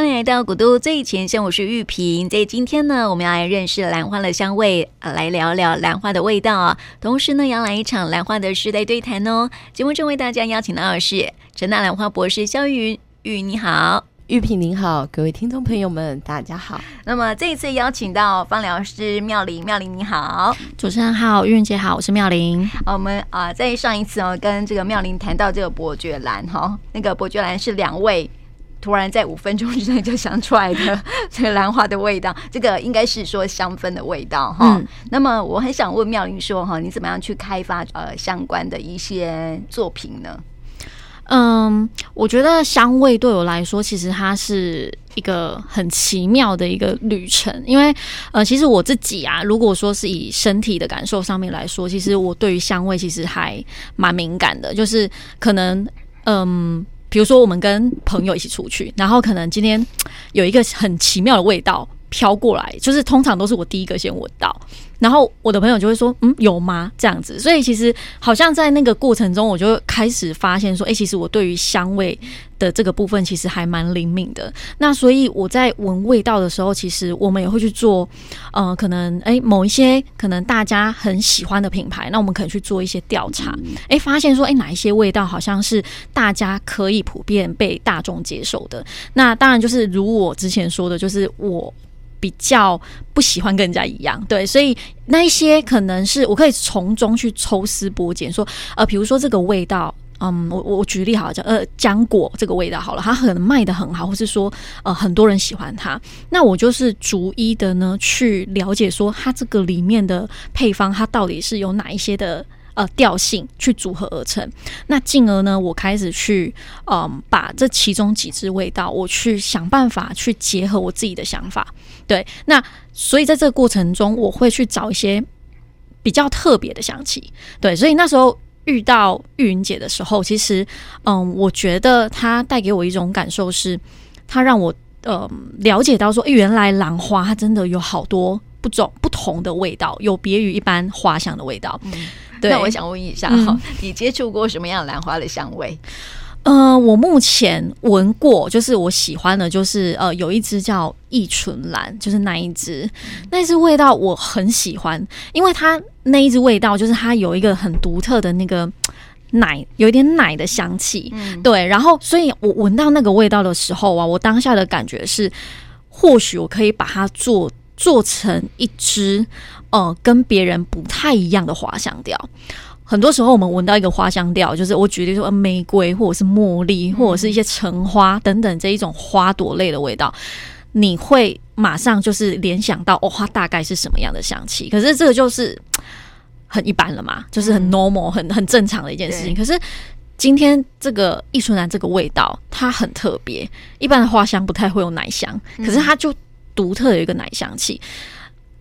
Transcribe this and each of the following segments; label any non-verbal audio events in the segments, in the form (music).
欢迎来到古都最前线，我是玉萍。在今天呢，我们要来认识兰花的香味，呃，来聊聊兰花的味道啊。同时呢，要来一场兰花的世代对谈哦。节目中为大家邀请到的是陈大兰花博士肖玉云，玉云你好，玉萍您好，各位听众朋友们大家好。那么这一次邀请到芳疗师妙玲，妙玲你好，主持人好，玉云姐好，我是妙玲。我们啊、呃，在上一次哦，跟这个妙玲谈到这个伯爵兰哈，那个伯爵兰是两位。突然在五分钟之内就想出来的 (laughs) 这个兰花的味道，这个应该是说香氛的味道哈。嗯、那么我很想问妙玲说哈，你怎么样去开发呃相关的一些作品呢？嗯，我觉得香味对我来说，其实它是一个很奇妙的一个旅程，因为呃，其实我自己啊，如果说是以身体的感受上面来说，其实我对于香味其实还蛮敏感的，就是可能嗯。比如说，我们跟朋友一起出去，然后可能今天有一个很奇妙的味道飘过来，就是通常都是我第一个先闻到。然后我的朋友就会说：“嗯，有吗？”这样子，所以其实好像在那个过程中，我就开始发现说：“哎、欸，其实我对于香味的这个部分其实还蛮灵敏的。”那所以我在闻味道的时候，其实我们也会去做，呃，可能哎、欸、某一些可能大家很喜欢的品牌，那我们可能去做一些调查，哎、欸，发现说：“哎、欸，哪一些味道好像是大家可以普遍被大众接受的？”那当然就是如我之前说的，就是我。比较不喜欢跟人家一样，对，所以那一些可能是我可以从中去抽丝剥茧，说，呃，比如说这个味道，嗯，我我举例好，叫呃浆果这个味道好了，它可能卖得很好，或是说呃很多人喜欢它，那我就是逐一的呢去了解说它这个里面的配方，它到底是有哪一些的。呃，调性去组合而成，那进而呢，我开始去嗯、把这其中几支味道，我去想办法去结合我自己的想法。对，那所以在这个过程中，我会去找一些比较特别的香气。对，所以那时候遇到玉云姐的时候，其实嗯，我觉得她带给我一种感受是，她让我呃了解到说，原来兰花它真的有好多不种不同的味道，有别于一般花香的味道。(laughs) 那我想问一下哈，嗯、你接触过什么样兰花的香味？呃，我目前闻过，就是我喜欢的，就是呃，有一只叫异醇兰，就是那一只，那一支味道我很喜欢，因为它那一只味道就是它有一个很独特的那个奶，有一点奶的香气，嗯、对，然后所以我闻到那个味道的时候啊，我当下的感觉是，或许我可以把它做做成一支。呃，跟别人不太一样的花香调，很多时候我们闻到一个花香调，就是我举例说，玫瑰或者是茉莉，或者是一些橙花等等这一种花朵类的味道，你会马上就是联想到哦，它大概是什么样的香气？可是这个就是很一般了嘛，就是很 normal、很很正常的一件事情。可是今天这个易纯兰这个味道，它很特别，一般的花香不太会有奶香，可是它就独特的一个奶香气。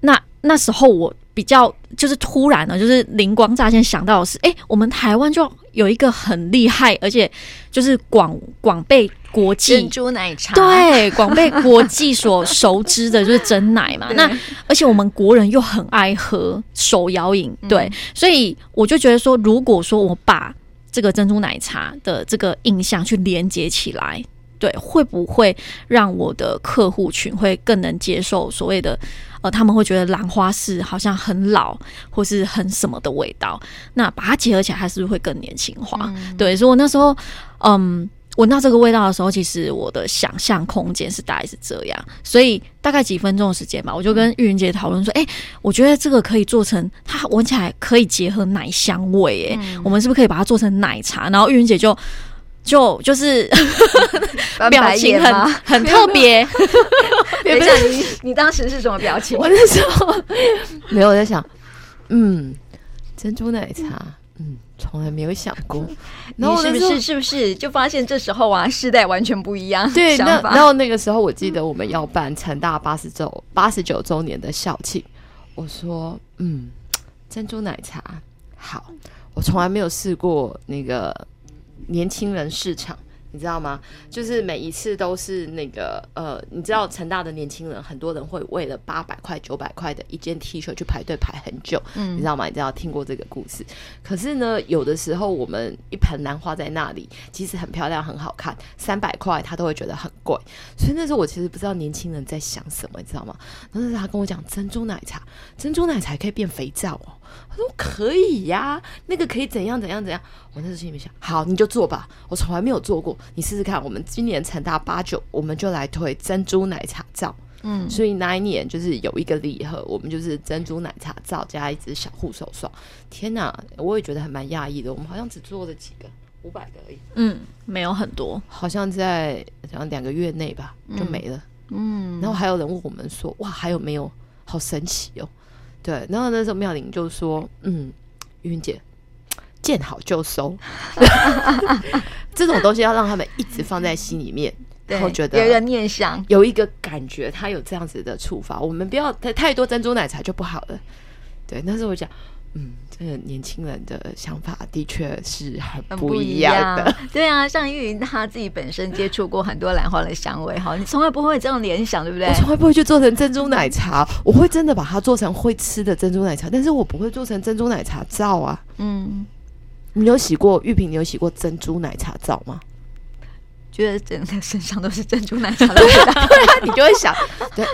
那那时候我比较就是突然呢，就是灵光乍现想到的是，哎、欸，我们台湾就有一个很厉害，而且就是广广被国际珍珠奶茶对广被国际所熟知的就是真奶嘛。(laughs) 那而且我们国人又很爱喝手摇饮，对，嗯、所以我就觉得说，如果说我把这个珍珠奶茶的这个印象去连接起来，对，会不会让我的客户群会更能接受所谓的？呃，他们会觉得兰花是好像很老或是很什么的味道，那把它结合起来，它是不是会更年轻化？嗯、对，所以我那时候，嗯，闻到这个味道的时候，其实我的想象空间是大概是这样，所以大概几分钟的时间吧，我就跟玉云姐讨论说，哎、欸，我觉得这个可以做成，它闻起来可以结合奶香味，哎、嗯，我们是不是可以把它做成奶茶？然后玉云姐就。就就是表情很很特别。(laughs) 等一下，你你当时是什么表情？我那时候 (laughs) 没有我在想，嗯，珍珠奶茶，嗯，从来没有想过。然后是不是是不是就发现这时候啊，世代完全不一样？对，那然后那个时候我记得我们要办成大八十周八十九周年的校庆，我说，嗯，珍珠奶茶好，我从来没有试过那个。年轻人市场你知道吗？就是每一次都是那个呃，你知道成大的年轻人，很多人会为了八百块、九百块的一件 T 恤去排队排很久，嗯，你知道吗？你知道听过这个故事？可是呢，有的时候我们一盆兰花在那里，其实很漂亮、很好看，三百块他都会觉得很贵。所以那时候我其实不知道年轻人在想什么，你知道吗？那时候他跟我讲珍珠奶茶，珍珠奶茶可以变肥皂哦。他说可以呀、啊，那个可以怎样怎样怎样。我那时候心里面想，好，你就做吧，我从来没有做过，你试试看。我们今年成大八九，我们就来推珍珠奶茶皂。嗯，所以那一年就是有一个礼盒，我们就是珍珠奶茶皂加一支小护手霜。天哪，我也觉得还蛮讶异的。我们好像只做了几个，五百个而已。嗯，没有很多，好像在好像两个月内吧就没了。嗯，然后还有人问我们说，哇，还有没有？好神奇哦。对，然后那时候妙玲就说：“嗯，玉云姐，见好就收，(laughs) 这种东西要让他们一直放在心里面，然后觉得有一个念想，有一个感觉，他有这样子的触发。我们不要太太多珍珠奶茶就不好了。对，那时候我讲。”嗯，这个年轻人的想法的确是很不一样的。样 (laughs) 对啊，像玉云他自己本身接触过很多兰花的香味，哈，你从来不会这样联想，对不对？我从来不会去做成珍珠奶茶，我会真的把它做成会吃的珍珠奶茶，但是我不会做成珍珠奶茶皂啊。嗯，你有洗过玉萍？你有洗过珍珠奶茶皂吗？觉得整个身上都是珍珠奶茶的味道，对啊，你就会想，对，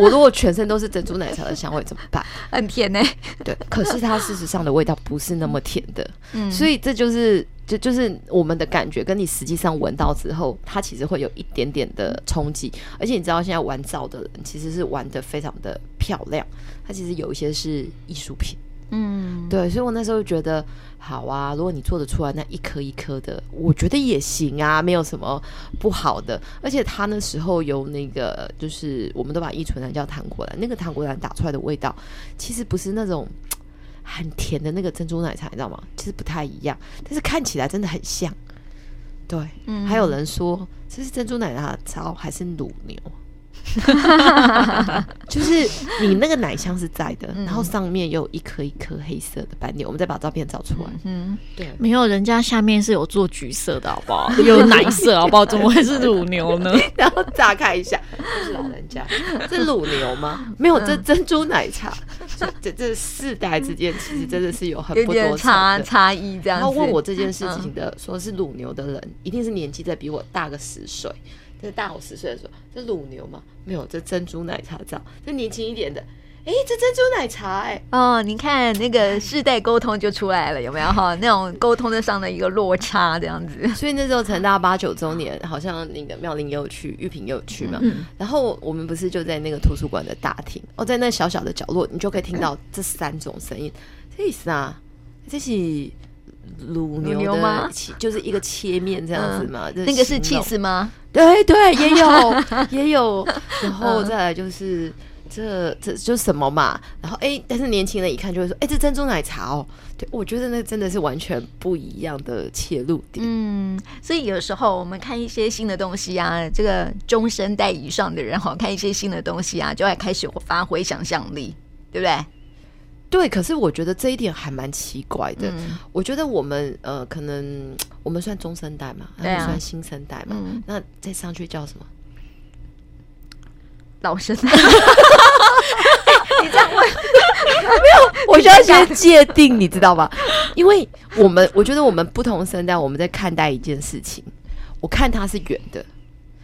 我如果全身都是珍珠奶茶的香味怎么办？很甜呢、欸。对，可是它事实上的味道不是那么甜的，嗯，所以这就是就就是我们的感觉，跟你实际上闻到之后，它其实会有一点点的冲击。而且你知道，现在玩皂的人其实是玩的非常的漂亮，它其实有一些是艺术品。嗯，对，所以我那时候觉得好啊，如果你做得出来那一颗一颗的，我觉得也行啊，没有什么不好的。而且他那时候有那个，就是我们都把依醇兰叫糖果蓝，那个糖果蓝打出来的味道，其实不是那种 (tsk) 很甜的那个珍珠奶茶，你知道吗？其实不太一样，但是看起来真的很像。对，嗯，还有人说这是珍珠奶茶皂还是乳牛？(laughs) 就是你那个奶香是在的，嗯、然后上面有一颗一颗黑色的斑点，我们再把照片找出来。嗯，对，没有，人家下面是有做橘色的，好不好？(laughs) 有奶色，好不好？怎么会是乳牛呢？(laughs) 然后炸开一下，这是老人家，这是乳牛吗？没有，这珍珠奶茶。这这世代之间其实真的是有很不多差差异。这样，然后问我这件事情的，说是乳牛的人，一定是年纪在比我大个十岁。这大我十岁的时候，这乳牛吗？没有，这珍珠奶茶皂。这年轻一点的，哎，这珍珠奶茶，哎，哦，你看那个世代沟通就出来了，有没有哈？那种沟通的上的一个落差，这样子。(laughs) 所以那时候成大八九周年，好像那个妙玲也有去，玉萍也有去嘛。嗯。然后我们不是就在那个图书馆的大厅，哦，在那小小的角落，你就可以听到这三种声音。这意思啊，这是。乳牛，牛吗？就是一个切面这样子嘛。嗯、那个是起司吗？对对，也有 (laughs) 也有。然后再来就是、嗯、这这就是什么嘛？然后哎、欸，但是年轻人一看就会说：“哎、欸，这珍珠奶茶哦。”对，我觉得那真的是完全不一样的切入点。嗯，所以有时候我们看一些新的东西啊，这个中生代以上的人哈，看一些新的东西啊，就会开始发挥想象力，对不对？对，可是我觉得这一点还蛮奇怪的。嗯、我觉得我们呃，可能 (tsk) 我们算中生代嘛，他们算新生代嘛，嗯、那再上去叫什么？老生代？(laughs) 你这样问 (laughs) 没有？我需要先界定，你知道吗？因为我们我觉得我们不同生代，我们在看待一件事情，我看它是圆的，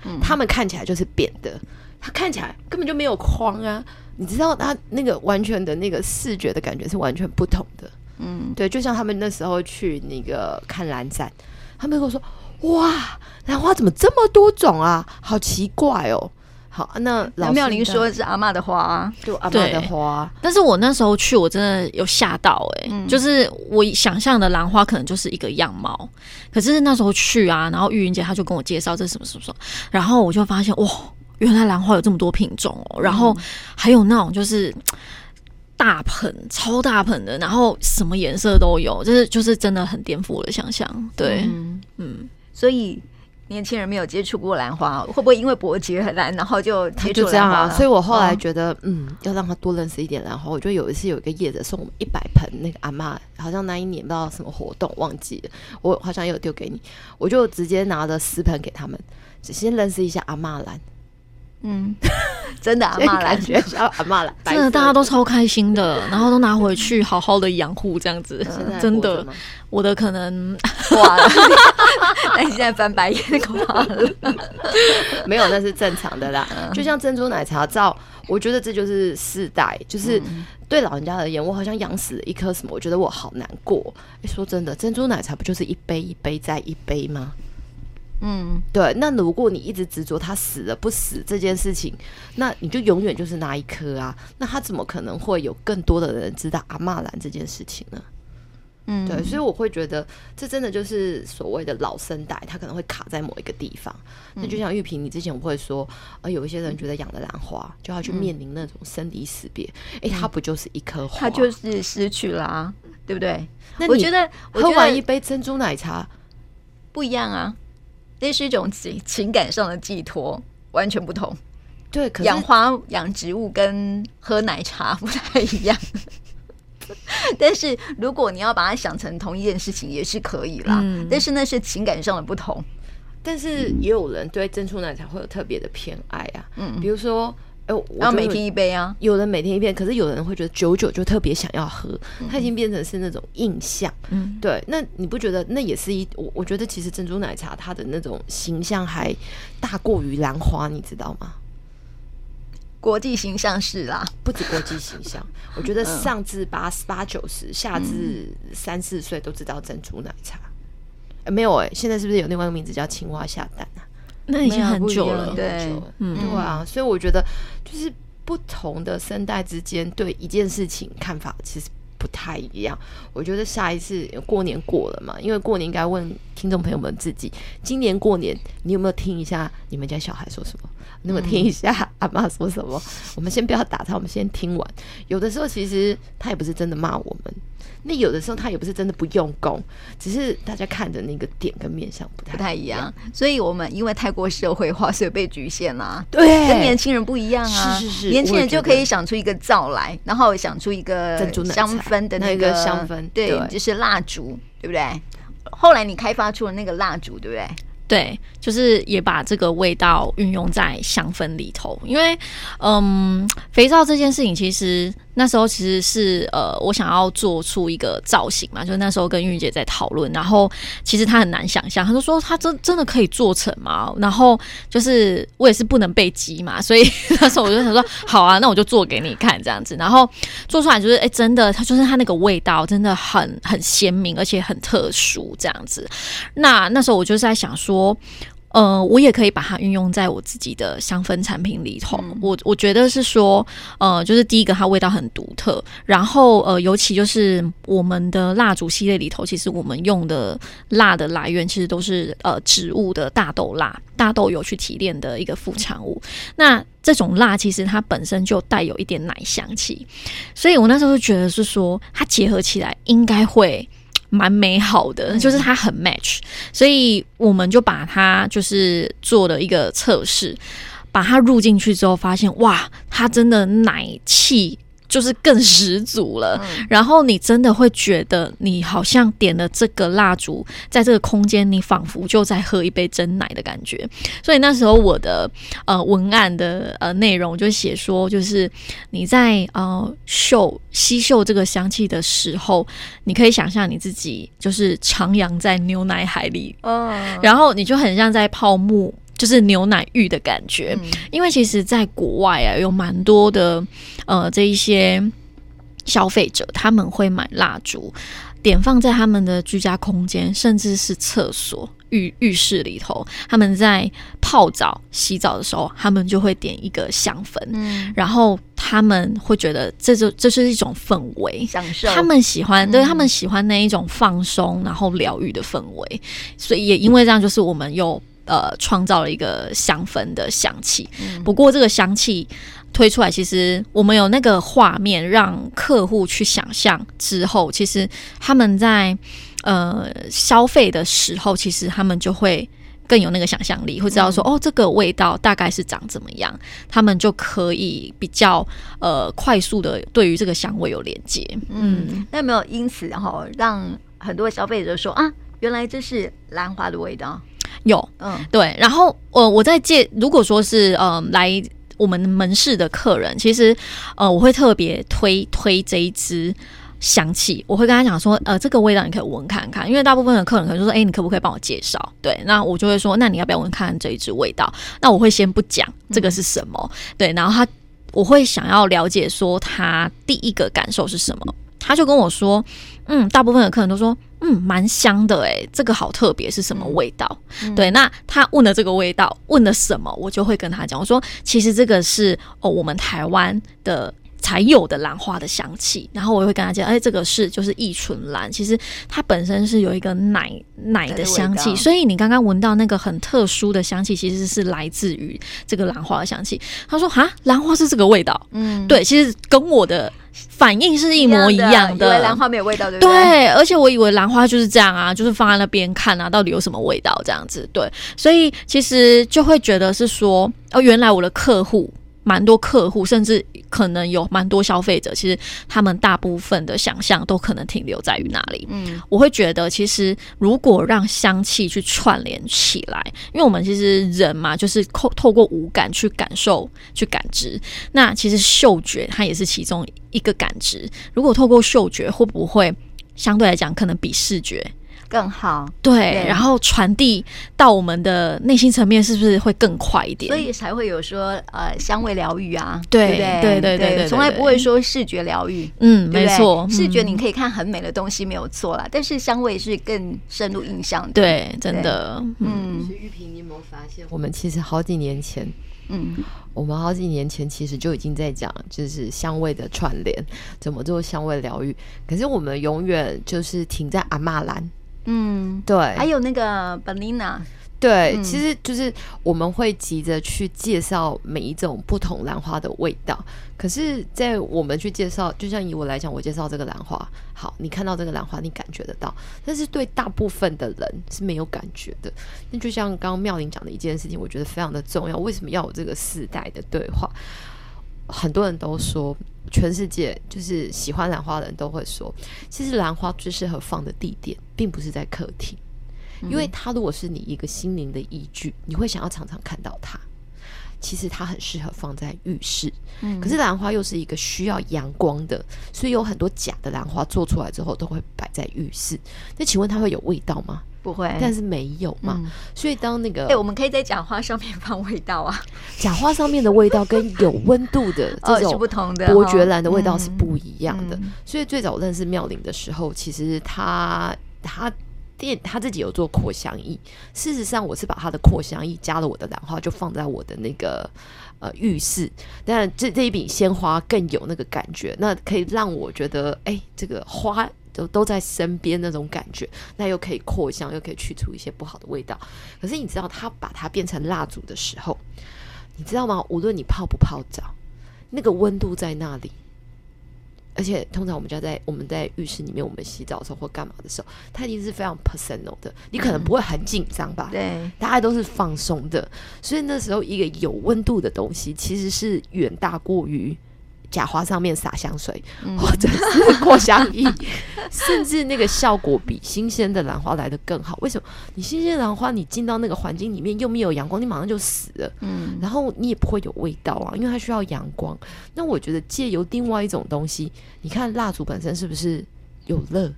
嗯、他们看起来就是扁的，它看起来根本就没有框啊。你知道他那个完全的那个视觉的感觉是完全不同的，嗯，对，就像他们那时候去那个看蓝展，他们跟我说：“哇，兰花怎么这么多种啊？好奇怪哦。”好，那老妙玲说的是阿嬷的花，啊，就阿嬷的花。但是我那时候去，我真的有吓到哎，欸，嗯，就是我想象的兰花可能就是一个样貌，可是那时候去啊，然后玉云姐她就跟我介绍这是什么什么什么，然后我就发现哇。原来兰花有这么多品种哦，然后还有那种就是 (tsk) 大盆、超大盆的，然后什么颜色都有，就是就是真的很颠覆我的想象。对，嗯，嗯，所以年轻人没有接触过兰花，会不会因为伯爵兰，然后就接触兰花？就这样啊？所以我后来觉得，哦、嗯，要让他多认识一点兰花。我觉得有一次有一个业者送我们一百盆那个阿嬷，好像那一年不知道什么活动忘记了，我好像有丢给你，我就直接拿了十盆给他们，先认识一下阿嬷兰。嗯，(laughs) 真的阿嬷兰，觉阿妈来，真的大家都超开心的，然后都拿回去 (laughs) 好好的养护，这样子，真的。我的可能挂了，那 (laughs) 你现在翻白眼挂了，没有，那是正常的啦。就像珍珠奶茶照，我觉得这就是世代，就是对老人家而言，我好像养死了一颗什么，我觉得我好难过。哎，说真的，珍珠奶茶不就是一杯一杯再一杯吗？嗯，对。那如果你一直执着他死了不死这件事情，那你就永远就是那一颗啊。那他怎么可能会有更多的人知道阿嬷兰这件事情呢？嗯，对，所以我会觉得这真的就是所谓的老生代，他可能会卡在某一个地方。那、嗯、就像玉萍，你之前不会说，呃，有一些人觉得养了兰花就要去面临那种生离死别，哎、嗯，它不就是一颗花，它就是失去了、啊，对不对？那我觉得喝完一杯珍珠奶茶不一样啊，那是一种情情感上的寄托，完全不同。对，养花养植物跟喝奶茶不太一样。(laughs) 但是如果你要把它想成同一件事情，也是可以啦。嗯、但是那是情感上的不同。但是也有人对珍珠奶茶会有特别的偏爱啊。嗯，比如说，哎、欸，我要每天一杯啊。有人每天一杯，可是有人会觉得久久就特别想要喝，它已经变成是那种印象。嗯，对。那你不觉得那也是一？我我觉得其实珍珠奶茶它的那种形象还大过于兰花，你知道吗？国际形象是啦，不止国际形象，我觉得上至八十八九十，下至三四岁都知道珍珠奶茶。欸、没有哎、欸，现在是不是有另外一个名字叫青蛙下蛋啊？那已经很久了，对，嗯，对啊。所以我觉得，就是不同的声带之间对一件事情看法其实不太一样。我觉得下一次过年过了嘛，因为过年应该问听众朋友们自己，今年过年你有没有听一下你们家小孩说什么？那么听一下 (laughs) 阿妈说什么？我们先不要打他，我们先听完。有的时候其实他也不是真的骂我们，那有的时候他也不是真的不用功，只是大家看的那个点跟面相不太不太一样。所以我们因为太过社会化，所以被局限了。对，跟年轻人不一样啊！是是是，年轻人就可以想出一个灶来，然后想出一个香氛的那个香氛，对，就是蜡烛，对不对？后来你开发出了那个蜡烛，对不对？对，就是也把这个味道运用在香氛里头，因为，嗯，肥皂这件事情其实。那时候其实是呃，我想要做出一个造型嘛，就那时候跟玉姐在讨论，然后其实她很难想象，她就说她真真的可以做成吗？然后就是我也是不能被激嘛，(laughs) 所以那时候我就想说好啊，那我就做给你看这样子，然后做出来就是哎、真的，它就是它那个味道真的很很鲜明，而且很特殊这样子。那那时候我就是在想说。呃，我也可以把它运用在我自己的香氛产品里头。嗯、我我觉得是说，呃，就是第一个，它味道很独特。然后，呃，尤其就是我们的蜡烛系列里头，其实我们用的蜡的来源，其实都是呃植物的大豆蜡、大豆油去提炼的一个副产物。那这种蜡其实它本身就带有一点奶香气，所以我那时候就觉得是说，它结合起来应该会。蛮美好的，就是它很 match，所以我们就把它就是做了一个测试，把它入进去之后，发现哇，它真的奶气。就是更十足了，嗯、然后你真的会觉得你好像点了这个蜡烛，在这个空间，你仿佛就在喝一杯真奶的感觉。所以那时候我的呃文案的呃内容就写说，就是你在呃嗅吸嗅这个香气的时候，你可以想象你自己就是徜徉在牛奶海里，哦，然后你就很像在泡沫。就是牛奶浴的感觉，嗯、因为其实，在国外啊，有蛮多的呃，这一些消费者他们会买蜡烛，点放在他们的居家空间，甚至是厕所、浴浴室里头。他们在泡澡、洗澡的时候，他们就会点一个香氛，嗯、然后他们会觉得这就这是一种氛围，享受。他们喜欢，对、嗯、他们喜欢那一种放松，然后疗愈的氛围。所以也因为这样，就是我们又。呃，创造了一个香氛的香气。嗯、不过，这个香气推出来，其实我们有那个画面，让客户去想象之后，其实他们在呃消费的时候，其实他们就会更有那个想象力，会知道说、嗯、哦，这个味道大概是长怎么样，他们就可以比较呃快速的对于这个香味有连接。嗯，那有没有因此然后让很多消费者说啊，原来这是兰花的味道？有，嗯，对。然后呃，我在介，如果说是呃来我们门市的客人，其实呃我会特别推推这一支。香气，我会跟他讲说，呃，这个味道你可以闻看看，因为大部分的客人可能就说，哎，你可不可以帮我介绍？对，那我就会说，那你要不要闻看看这一支味道？那我会先不讲这个是什么，嗯、对，然后他我会想要了解说他第一个感受是什么，他就跟我说，嗯，大部分的客人都说，嗯，蛮香的，诶，这个好特别，是什么味道？嗯、对，那他问了这个味道，问了什么，我就会跟他讲，我说，其实这个是哦，我们台湾的。才有的兰花的香气，然后我也会跟他讲，哎，这个是就是异醇兰，其实它本身是有一个奶奶的香气，所以你刚刚闻到那个很特殊的香气，其实是来自于这个兰花的香气。他说哈，兰花是这个味道，嗯，对，其实跟我的反应是一模一样的。以为兰花没有味道，对不对？对，而且我以为兰花就是这样啊，就是放在那边看啊，到底有什么味道这样子。对，所以其实就会觉得是说，哦，原来我的客户。蛮多客户，甚至可能有蛮多消费者，其实他们大部分的想象都可能停留在于那里。嗯，我会觉得，其实如果让香气去串联起来，因为我们其实人嘛，就是透透过五感去感受、去感知。那其实嗅觉它也是其中一个感知。如果透过嗅觉，会不会相对来讲可能比视觉？更好，对，对，然后传递到我们的内心层面，是不是会更快一点？所以才会有说，呃，香味疗愈啊，对对对？对对，对，对，从来不会说视觉疗愈，嗯，没错，视觉你可以看很美的东西没有错啦，嗯，但是香味是更深入印象的，对，真的，嗯。玉萍，你有没有发现，我们其实好几年前，嗯，我们好几年前其实就已经在讲，就是香味的串联，怎么做香味疗愈，可是我们永远就是停在阿妈兰。嗯，对，还有那个 Banana，对、嗯，其实就是我们会急着去介绍每一种不同兰花的味道。可是，在我们去介绍，就像以我来讲，我介绍这个兰花，好，你看到这个兰花，你感觉得到，但是对大部分的人是没有感觉的。那就像刚刚妙玲讲的一件事情，我觉得非常的重要。为什么要有这个世代的对话？很多人都说，全世界就是喜欢兰花的人都会说，其实兰花最适合放的地点，并不是在客厅，因为它如果是你一个心灵的依据，你会想要常常看到它。其实它很适合放在浴室，嗯可是兰花又是一个需要阳光的，所以有很多假的兰花做出来之后都会摆在浴室。那请问它会有味道吗？不会，但是没有嘛，嗯、所以当那个，哎、欸，我们可以在假花上面放味道啊。(laughs) 假花上面的味道跟有温度的这种不同的伯爵兰的味道是不一样的。所以最早认识妙龄的时候，其实他他店他自己有做扩香液。事实上，我是把他的扩香液加了我的兰花，就放在我的那个呃浴室。但这这一笔鲜花更有那个感觉，那可以让我觉得，哎、这个花。都都在身边那种感觉，那又可以扩香，又可以去除一些不好的味道。可是你知道，它把它变成蜡烛的时候，你知道吗？无论你泡不泡澡，那个温度在那里。而且通常我们家在我们在浴室里面，我们洗澡的时候或干嘛的时候，它一定是非常 personal 的。你可能不会很紧张吧？对，大家都是放松的。所以那时候一个有温度的东西，其实是远大过于。假花上面撒香水，嗯、或者是扩香液，(laughs) 甚至那个效果比新鲜的兰花来的更好。为什么？你新鲜兰花，你进到那个环境里面又没有阳光，你马上就死了。嗯，然后你也不会有味道啊，因为它需要阳光。那我觉得借由另外一种东西，你看蜡烛本身是不是有热？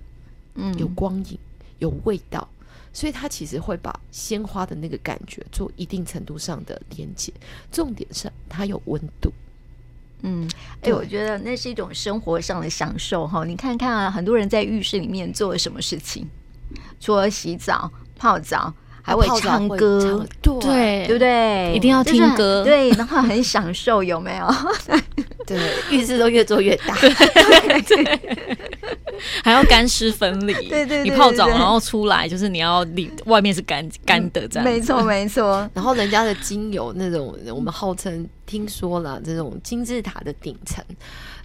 嗯，有光影，有味道，所以它其实会把鲜花的那个感觉做一定程度上的连接。重点是它有温度。嗯，哎、欸，我觉得那是一种生活上的享受哈。你看看啊，很多人在浴室里面做了什么事情？除了洗澡、泡澡，还会唱歌，对对不对？一定要听歌，就是、对，然后很享受，有没有？(laughs) 对，浴室都越做越大，(laughs) 对对对，还要干湿分离。对对，对，对，对，你泡澡然后出来，就是你要里外面是干干的这样。没错没错。(laughs) 然后人家的精油那种，我们号称。听说了这种金字塔的顶层，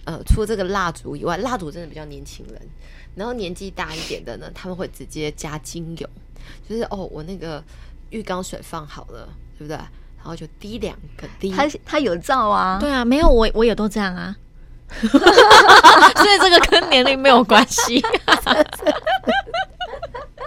呃，除了这个蜡烛以外，蜡烛真的比较年轻人。然后年纪大一点的呢，他们会直接加精油，就是哦，我那个浴缸水放好了，对不对？然后就滴两个滴。他他有照啊？对啊，没有我我也都这样啊。(laughs) (laughs) 所以这个跟年龄没有关系。(laughs)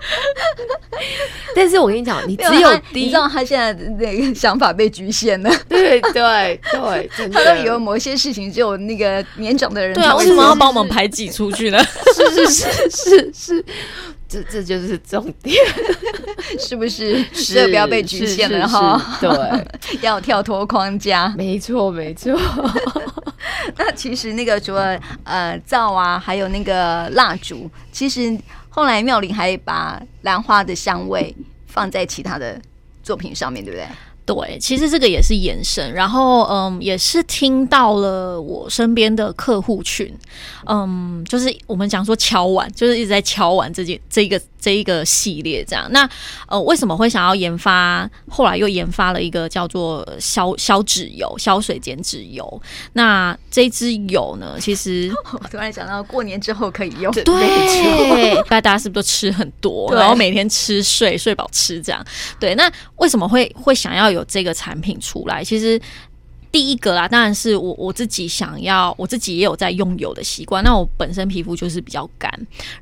(laughs) 但是我跟你讲，你只有滴，你知道他现在那个想法被局限了。对对对，(laughs) 他都以为某些事情只有那个年长的人。对啊，为什么要帮我们排挤出去呢？(laughs) 是是是是是，这这就是重点，是不是？是不要被局限了哈。对，要跳脱框架。没错没错。那其实那个除了呃皂啊，还有那个蜡烛，其实。后来妙玲还把兰花的香味放在其他的作品上面，对不对？对，其实这个也是延伸，然后嗯，也是听到了我身边的客户群，嗯，就是我们讲说敲碗，就是一直在敲碗这件这个这一个系列这样。那呃，为什么会想要研发？后来又研发了一个叫做消消脂油、消水减脂油。那这支油呢，其实 (laughs) 我突然想到过年之后可以用。(laughs) 对，对大家是不是都吃很多，(laughs) 然后每天吃睡睡饱吃这样？对，那为什么会会想要有？有这个产品出来，其实第一个啦，当然是我我自己想要，我自己也有在用油的习惯。那我本身皮肤就是比较干，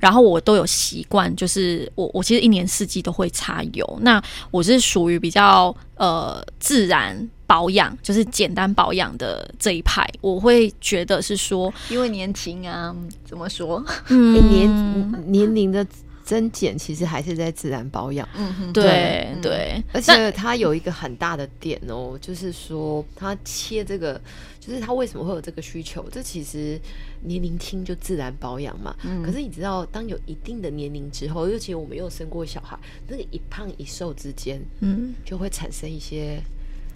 然后我都有习惯，就是我我其实一年四季都会擦油。那我是属于比较呃自然保养，就是简单保养的这一派。我会觉得是说，因为年轻啊，怎么说？嗯，(laughs) 年年龄的。增减其实还是在自然保养，嗯哼，对对，而且它有一个很大的点哦，就是说它切这个，就是它为什么会有这个需求？这其实年龄轻就自然保养嘛。嗯，可是你知道，当有一定的年龄之后，尤其我们又生过小孩，那个一胖一瘦之间，嗯，就会产生一些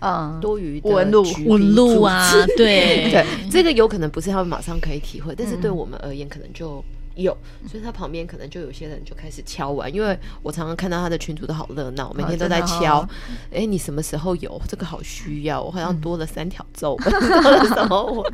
嗯。多余的纹路纹路啊，对。(laughs) 对，这个有可能不是他们马上可以体会，但是对我们而言，可能就。有，所以他旁边可能就有些人就开始敲完，因为我常常看到他的群主都好热闹，每天都在敲。哎、你什么时候有这个？好需要，我好像多了三条皱纹，嗯、多了什么？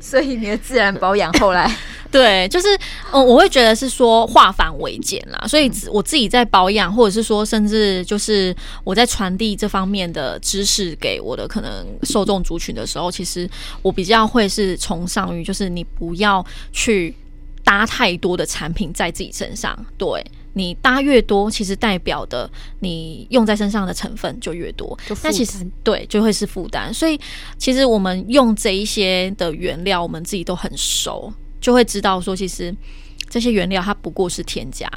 所以你的自然保养后来 (laughs) 对，就是嗯，我会觉得是说化繁为简啦。所以我自己在保养，或者是说甚至就是我在传递这方面的知识给我的可能受众族群的时候，其实我比较会是崇尚于，就是你不要去。搭太多的产品在自己身上，对，你搭越多，其实代表的你用在身上的成分就越多，那其实对就会是负担。所以其实我们用这一些的原料，我们自己都很熟，就会知道说，其实这些原料它不过是添加。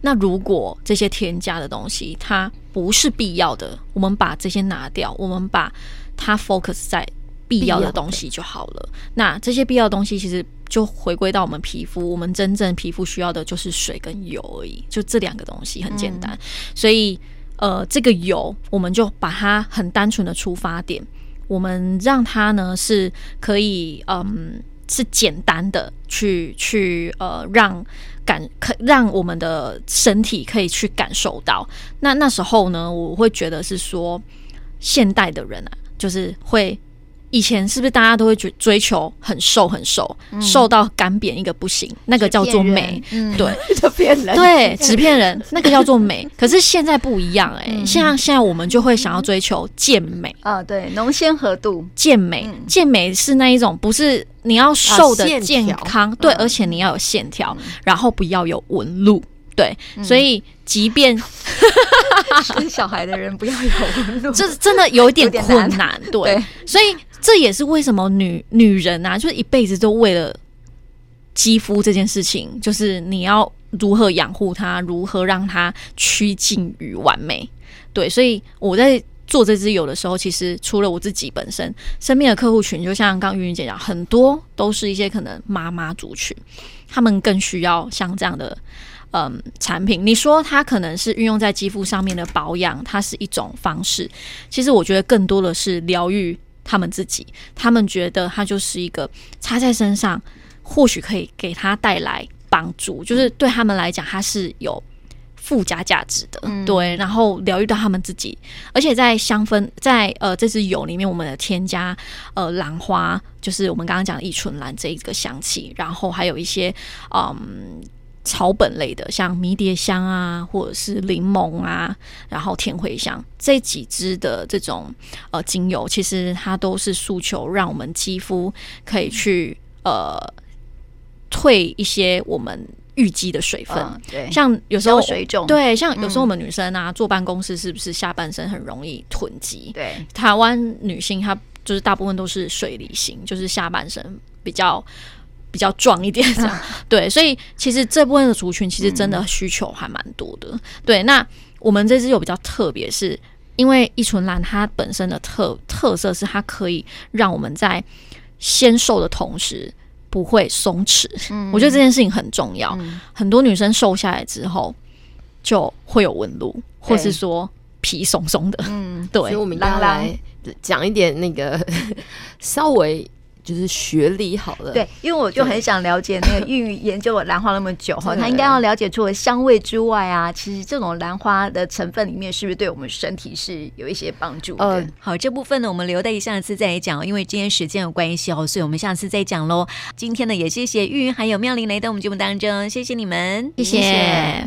那如果这些添加的东西它不是必要的，我们把这些拿掉，我们把它 focus 在。必要的东西就好了。那这些必要的东西其实就回归到我们皮肤，我们真正皮肤需要的就是水跟油而已，就这两个东西很简单。嗯、所以，呃，这个油我们就把它很单纯的出发点，我们让它呢是可以，嗯，是简单的去去呃让感可让我们的身体可以去感受到。那那时候呢，我会觉得是说现代的人啊，就是会。以前是不是大家都会追追求很瘦很瘦，嗯、瘦到干扁一个不行？那个叫做美，嗯、对，(laughs) 就骗人，对，只骗人，(laughs) 那个叫做美。可是现在不一样哎、欸，像、嗯、现在我们就会想要追求健美。啊，对，浓纤合度。健美，嗯、健美是那一种，不是你要瘦的健康，啊、对，而且你要有线条，嗯、然后不要有纹路。对，嗯、所以即便 (laughs) 生小孩的人不要有纹路，这真的有一点困难。对，所以这也是为什么女女人啊，就是一辈子都为了肌肤这件事情，就是你要如何养护它，如何让它趋近于完美。对，所以我在做这支油的时候，其实除了我自己本身身边的客户群，就像刚芸芸姐讲，很多都是一些可能妈妈族群，他们更需要像这样的。嗯，产品，你说它可能是运用在肌肤上面的保养，它是一种方式。其实我觉得更多的是疗愈他们自己，他们觉得它就是一个插在身上，或许可以给他带来帮助，就是对他们来讲，它是有附加价值的。嗯、对，然后疗愈到他们自己，而且在香氛，在呃这支油里面，我们的添加呃兰花，就是我们刚刚讲的异醇兰这一个香气，然后还有一些嗯。草本类的，像迷迭香啊，或者是柠檬啊，然后甜茴香这几支的这种呃精油，其实它都是诉求让我们肌肤可以去呃退一些我们淤积的水分。嗯、对，像有时候水肿，对，像有时候我们女生啊、嗯、坐办公室是不是下半身很容易囤积？对，台湾女性她就是大部分都是水梨型，就是下半身比较。比较壮一点，这样 (laughs) 对，所以其实这部分的族群其实真的需求还蛮多的。对，那我们这支有比较特别，是因为依纯兰它本身的特特色是它可以让我们在纤瘦的同时不会松弛。嗯，我觉得这件事情很重要。很多女生瘦下来之后就会有纹路，或是说皮松松的。嗯，对。所以我们要来讲一点那个 (laughs) 稍微。就是学理好了，对，因为我就很想了解那个韵韵研究了兰花那么久哈，他应该要了解除了香味之外啊，其实这种兰花的成分里面是不是对我们身体是有一些帮助的？呃，好，这部分呢，我们留待下次再来讲，因为今天时间有关系哦，所以我们下次再讲喽。今天呢，也谢谢玉云还有妙玲来到我们节目当中，谢谢你们。谢谢。